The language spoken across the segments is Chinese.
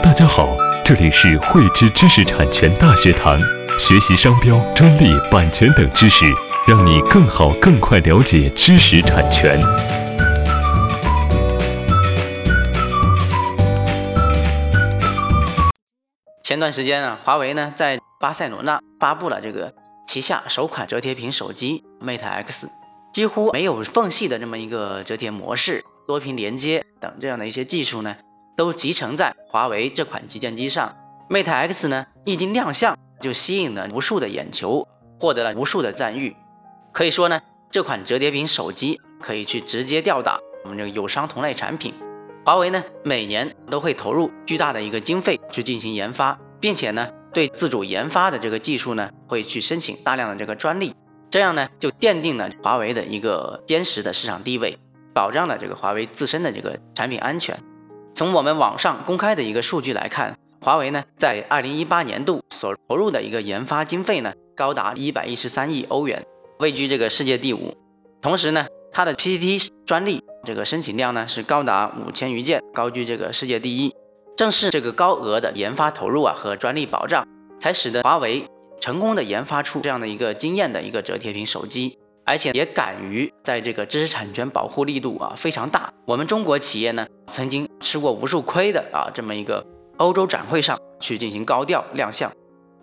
大家好，这里是汇知知识产权大学堂，学习商标、专利、版权等知识，让你更好、更快了解知识产权。前段时间啊，华为呢在巴塞罗那发布了这个旗下首款折叠屏手机 Mate X，几乎没有缝隙的这么一个折叠模式、多屏连接等这样的一些技术呢，都集成在华为这款旗舰机上。Mate X 呢一经亮相，就吸引了无数的眼球，获得了无数的赞誉。可以说呢，这款折叠屏手机可以去直接吊打我们这个友商同类产品。华为呢，每年都会投入巨大的一个经费去进行研发，并且呢，对自主研发的这个技术呢，会去申请大量的这个专利，这样呢，就奠定了华为的一个坚实的市场地位，保障了这个华为自身的这个产品安全。从我们网上公开的一个数据来看，华为呢，在二零一八年度所投入的一个研发经费呢，高达一百一十三亿欧元，位居这个世界第五。同时呢，它的 PCT 专利。这个申请量呢是高达五千余件，高居这个世界第一。正是这个高额的研发投入啊和专利保障，才使得华为成功的研发出这样的一个惊艳的一个折叠屏手机，而且也敢于在这个知识产权保护力度啊非常大。我们中国企业呢曾经吃过无数亏的啊这么一个欧洲展会上去进行高调亮相。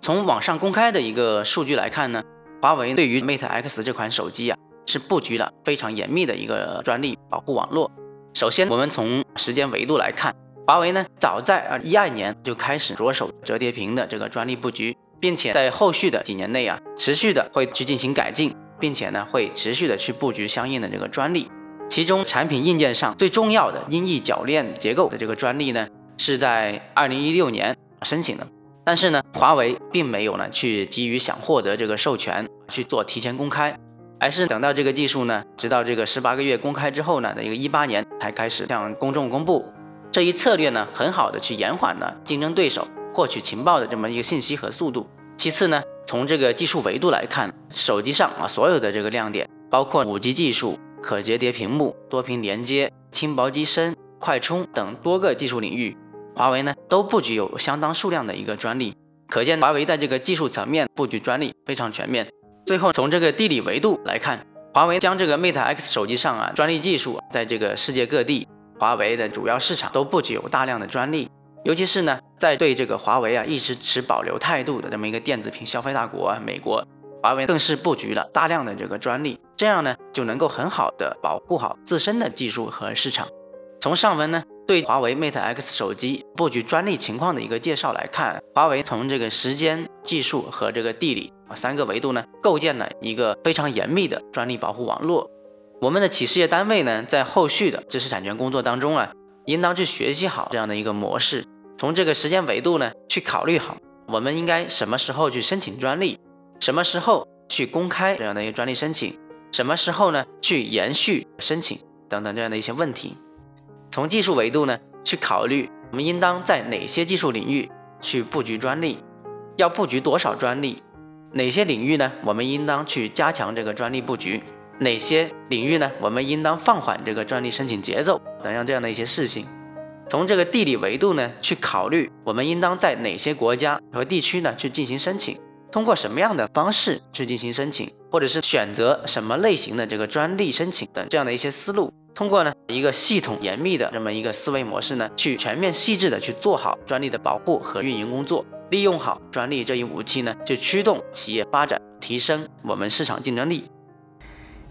从网上公开的一个数据来看呢，华为对于 Mate X 这款手机啊。是布局了非常严密的一个专利保护网络。首先，我们从时间维度来看，华为呢早在啊一二年就开始着手折叠屏的这个专利布局，并且在后续的几年内啊，持续的会去进行改进，并且呢会持续的去布局相应的这个专利。其中，产品硬件上最重要的音译铰链结构的这个专利呢，是在二零一六年申请的，但是呢，华为并没有呢去急于想获得这个授权去做提前公开。而是等到这个技术呢，直到这个十八个月公开之后呢的一个一八年才开始向公众公布。这一策略呢，很好的去延缓了竞争对手获取情报的这么一个信息和速度。其次呢，从这个技术维度来看，手机上啊所有的这个亮点，包括五 G 技术、可折叠屏幕、多屏连接、轻薄机身、快充等多个技术领域，华为呢都布局有相当数量的一个专利，可见华为在这个技术层面布局专利非常全面。最后，从这个地理维度来看，华为将这个 Mate X 手机上啊专利技术，在这个世界各地，华为的主要市场都布局有大量的专利。尤其是呢，在对这个华为啊一直持保留态度的这么一个电子屏消费大国啊美国，华为更是布局了大量的这个专利，这样呢就能够很好的保护好自身的技术和市场。从上文呢对华为 Mate X 手机布局专利情况的一个介绍来看，华为从这个时间、技术和这个地理三个维度呢，构建了一个非常严密的专利保护网络。我们的企事业单位呢，在后续的知识产权工作当中啊，应当去学习好这样的一个模式，从这个时间维度呢，去考虑好我们应该什么时候去申请专利，什么时候去公开这样的一个专利申请，什么时候呢去延续申请等等这样的一些问题。从技术维度呢，去考虑我们应当在哪些技术领域去布局专利，要布局多少专利，哪些领域呢，我们应当去加强这个专利布局，哪些领域呢，我们应当放缓这个专利申请节奏等样这样的一些事情。从这个地理维度呢，去考虑我们应当在哪些国家和地区呢去进行申请，通过什么样的方式去进行申请，或者是选择什么类型的这个专利申请等这样的一些思路。通过呢一个系统严密的这么一个思维模式呢，去全面细致的去做好专利的保护和运营工作，利用好专利这一武器呢，去驱动企业发展，提升我们市场竞争力。